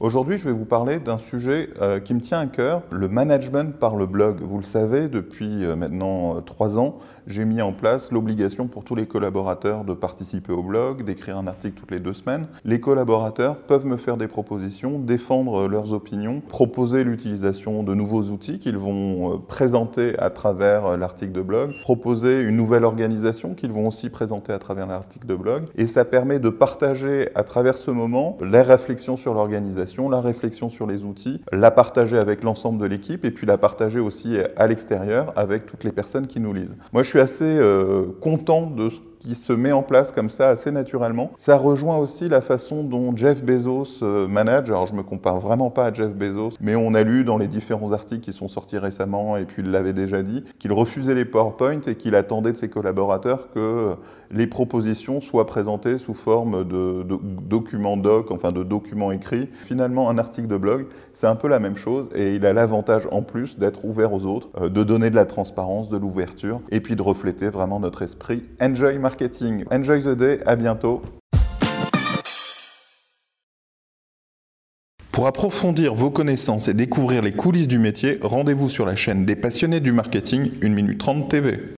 Aujourd'hui, je vais vous parler d'un sujet euh, qui me tient à cœur, le management par le blog. Vous le savez, depuis euh, maintenant euh, trois ans, j'ai mis en place l'obligation pour tous les collaborateurs de participer au blog, d'écrire un article toutes les deux semaines. Les collaborateurs peuvent me faire des propositions, défendre leurs opinions, proposer l'utilisation de nouveaux outils qu'ils vont présenter à travers l'article de blog, proposer une nouvelle organisation qu'ils vont aussi présenter à travers l'article de blog. Et ça permet de partager à travers ce moment les réflexions sur l'organisation la réflexion sur les outils, la partager avec l'ensemble de l'équipe et puis la partager aussi à l'extérieur avec toutes les personnes qui nous lisent. Moi, je suis assez euh, content de ce qui se met en place comme ça assez naturellement. Ça rejoint aussi la façon dont Jeff Bezos euh, manage. Alors je me compare vraiment pas à Jeff Bezos, mais on a lu dans les différents articles qui sont sortis récemment et puis il l'avait déjà dit qu'il refusait les PowerPoint et qu'il attendait de ses collaborateurs que les propositions soient présentées sous forme de, documents doc, enfin de documents écrits. Finalement, un article de blog, c'est un peu la même chose et il a l'avantage en plus d'être ouvert aux autres, euh, de donner de la transparence, de l'ouverture et puis de refléter vraiment notre esprit. Enjoy Enjoy the day, à bientôt. Pour approfondir vos connaissances et découvrir les coulisses du métier, rendez-vous sur la chaîne des passionnés du marketing 1 minute 30 TV.